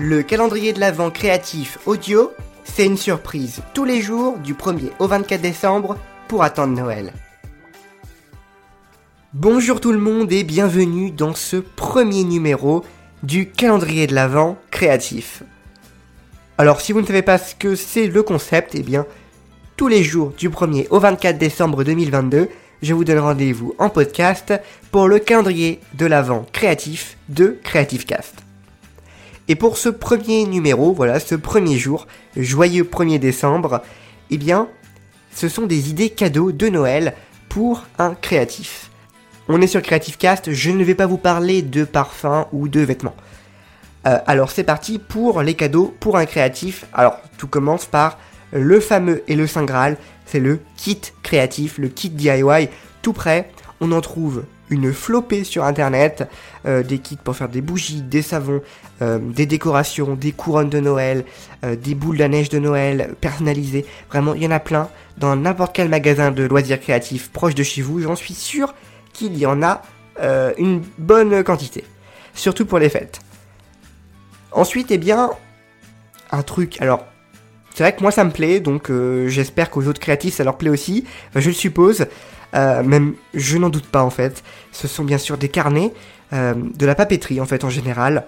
Le calendrier de l'Avent créatif audio, c'est une surprise tous les jours du 1er au 24 décembre pour attendre Noël. Bonjour tout le monde et bienvenue dans ce premier numéro du calendrier de l'Avent créatif. Alors si vous ne savez pas ce que c'est le concept, eh bien tous les jours du 1er au 24 décembre 2022, je vous donne rendez-vous en podcast pour le calendrier de l'Avent créatif de Creative Cast. Et pour ce premier numéro, voilà, ce premier jour, joyeux 1er décembre, eh bien, ce sont des idées cadeaux de Noël pour un créatif. On est sur Creative Cast, je ne vais pas vous parler de parfums ou de vêtements. Euh, alors c'est parti pour les cadeaux pour un créatif. Alors tout commence par le fameux et le Saint Graal, c'est le kit créatif, le kit DIY, tout prêt. On en trouve une flopée sur internet, euh, des kits pour faire des bougies, des savons, euh, des décorations, des couronnes de Noël, euh, des boules à neige de Noël personnalisées. Vraiment, il y en a plein dans n'importe quel magasin de loisirs créatifs proche de chez vous. J'en suis sûr qu'il y en a une bonne quantité, surtout pour les fêtes. Ensuite, eh bien, un truc. Alors, c'est vrai que moi ça me plaît, donc j'espère qu'aux autres créatifs ça leur plaît aussi. je le suppose. Euh, même je n'en doute pas en fait. Ce sont bien sûr des carnets, euh, de la papeterie en fait en général.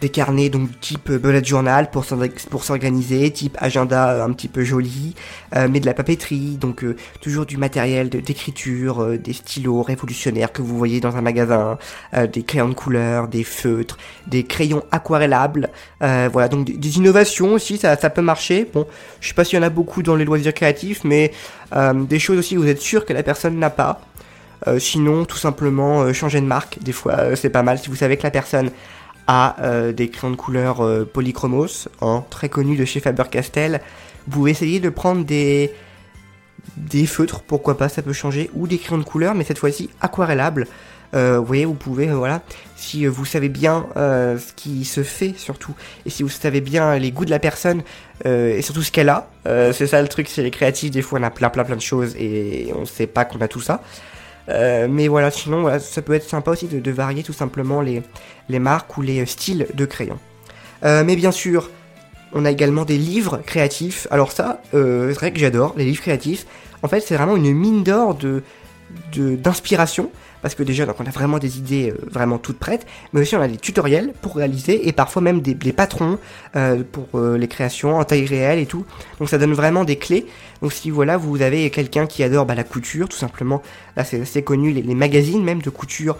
Euh, des carnets donc type bullet journal pour s'organiser, type agenda un petit peu joli, mais de la papeterie, donc toujours du matériel d'écriture, des stylos révolutionnaires que vous voyez dans un magasin, des crayons de couleur, des feutres, des crayons aquarellables, voilà donc des, innovations aussi, ça, ça peut marcher. Bon, je sais pas s'il y en a beaucoup dans les loisirs créatifs, mais euh, des choses aussi vous êtes sûr que la personne n'a pas. Euh, sinon, tout simplement, euh, changer de marque. Des fois, c'est pas mal. Si vous savez que la personne a des crayons de couleur polychromos, hein, très connus de chez Faber-Castell, vous pouvez essayer de prendre des, feutres, pourquoi pas, ça peut changer, ou des crayons de couleur, mais cette fois-ci aquarellables. Euh, vous voyez, vous pouvez, euh, voilà, si euh, vous savez bien ce qui se fait surtout, et si vous savez bien les goûts de la personne, et surtout ce qu'elle a, c'est ça le truc, c'est les créatifs, des fois on a plein plein plein de choses et on sait pas qu'on a tout ça. Mais voilà, sinon, ça peut être sympa aussi de, varier tout simplement les, les marques ou les styles de crayons. mais bien sûr, on a également des livres créatifs. Alors ça, c'est vrai que j'adore les livres créatifs. En fait, c'est vraiment une mine d'or de d'inspiration parce que déjà donc on a vraiment des idées euh, vraiment toutes prêtes, mais aussi on a des tutoriels pour réaliser et parfois même des, patrons euh, pour euh, les créations en taille réelle et tout. Donc ça donne vraiment des clés. Donc si voilà vous avez quelqu'un qui adore bah, la couture tout simplement, là c'est assez connu les, magazines même de couture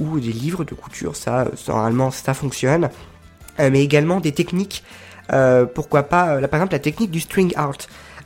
ou des livres de couture, ça normalement ça fonctionne. mais également des techniques, pourquoi pas, là par exemple la technique du string art.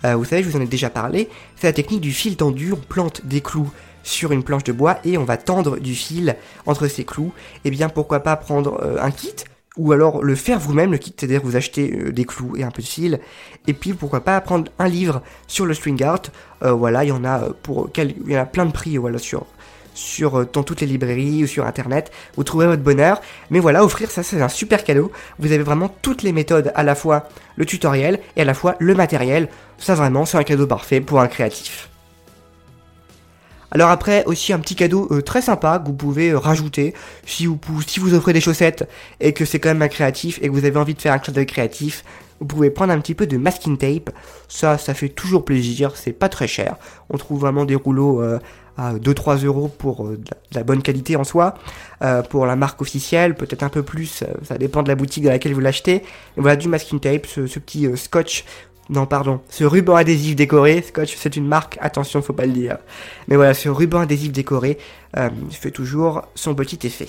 vous savez, je vous en ai déjà parlé, c'est la technique du fil tendu, on plante des clous sur une planche de bois et on va tendre du fil entre ces clous. Et eh bien pourquoi pas prendre euh, un kit ou alors le faire vous-même, le kit, c'est-à-dire vous achetez euh, des clous et un peu de fil, et puis pourquoi pas prendre un livre sur le string art, euh, voilà, il y en a pour il y en a plein de prix, voilà, sur sur dans toutes les librairies ou sur internet, vous trouverez votre bonheur. Mais voilà, offrir ça c'est un super cadeau. Vous avez vraiment toutes les méthodes, à la fois le tutoriel et à la fois le matériel. Ça vraiment c'est un cadeau parfait pour un créatif. Alors après, aussi un petit cadeau euh, très sympa que vous pouvez euh, rajouter si vous, si vous offrez des chaussettes et que c'est quand même un créatif et que vous avez envie de faire un clin d'œil créatif, vous pouvez prendre un petit peu de masking tape. Ça, ça fait toujours plaisir, c'est pas très cher. On trouve vraiment des rouleaux euh, à 2-3 euros pour de la, bonne qualité en soi. pour la marque officielle, peut-être un peu plus, ça dépend de la boutique dans laquelle vous l'achetez. Et voilà du masking tape, ce petit scotch non, pardon. Ce ruban adhésif décoré, Scotch, c'est une marque, attention, faut pas le dire. Mais voilà, ce ruban adhésif décoré euh, fait toujours son petit effet.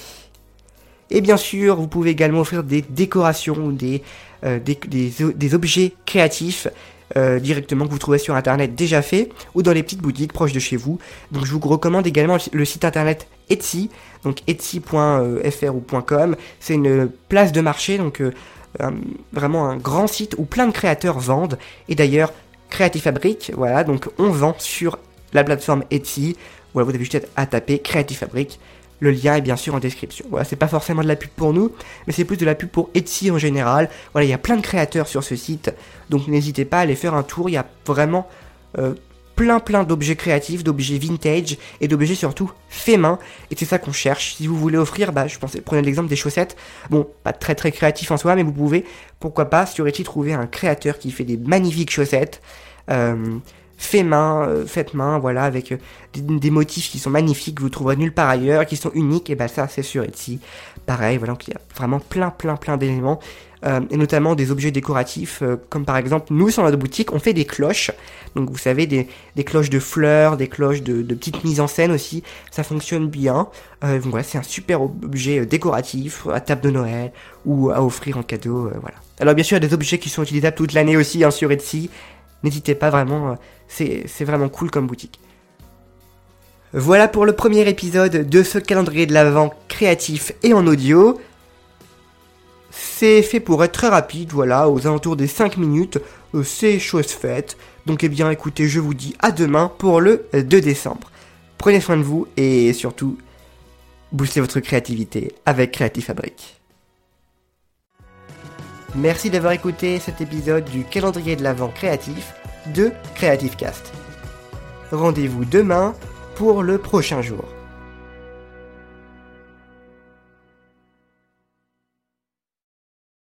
Et bien sûr, vous pouvez également offrir des décorations, des, euh, des, des, objets créatifs euh, directement que vous trouvez sur internet déjà fait ou dans les petites boutiques proches de chez vous. Donc je vous recommande également le site internet Etsy, donc etsy.fr ou .com. C'est une place de marché, donc vraiment un grand site où plein de créateurs vendent. Et d'ailleurs, Creative Fabric, voilà, donc on vend sur la plateforme Etsy. Voilà, vous avez juste à taper Creative Fabric. Le lien est bien sûr en description. Voilà, c'est pas forcément de la pub pour nous, mais c'est plus de la pub pour Etsy en général. Voilà, il y a plein de créateurs sur ce site, donc n'hésitez pas à aller faire un tour. Il y a vraiment euh, plein plein d'objets créatifs, d'objets vintage et d'objets surtout faits main. Et c'est ça qu'on cherche. Si vous voulez offrir, bah, je pensais, prenez l'exemple des chaussettes. Bon, pas très très créatif en soi, mais vous pouvez, pourquoi pas, sur Etsy, trouver un créateur qui fait des magnifiques chaussettes. Euh, fait main, euh, faites main, voilà, avec euh, des, motifs qui sont magnifiques, que vous trouverez nulle part ailleurs, qui sont uniques, et bah ça c'est sur Etsy. Pareil, voilà, donc il y a vraiment plein plein plein d'éléments, euh, et notamment des objets décoratifs, comme par exemple, nous sur notre boutique, on fait des cloches, donc vous savez, des, des cloches de fleurs, des cloches de, de, petites mises en scène aussi, ça fonctionne bien. donc voilà, c'est un super objet décoratif, à table de Noël, ou à offrir en cadeau, voilà. Alors bien sûr, il y a des objets qui sont utilisables toute l'année aussi hein, sur Etsy, n'hésitez pas vraiment, c'est vraiment cool comme boutique. Voilà pour le premier épisode de ce calendrier de l'Avent créatif et en audio. C'est fait pour être très rapide, voilà, aux alentours des 5 minutes, euh, c'est chose faite. Donc eh bien écoutez, je vous dis à demain pour le 2 décembre. Prenez soin de vous et surtout, boostez votre créativité avec Creative Fabric. Merci d'avoir écouté cet épisode du calendrier de l'Avent créatif de Creative Cast. Rendez-vous demain pour le prochain jour.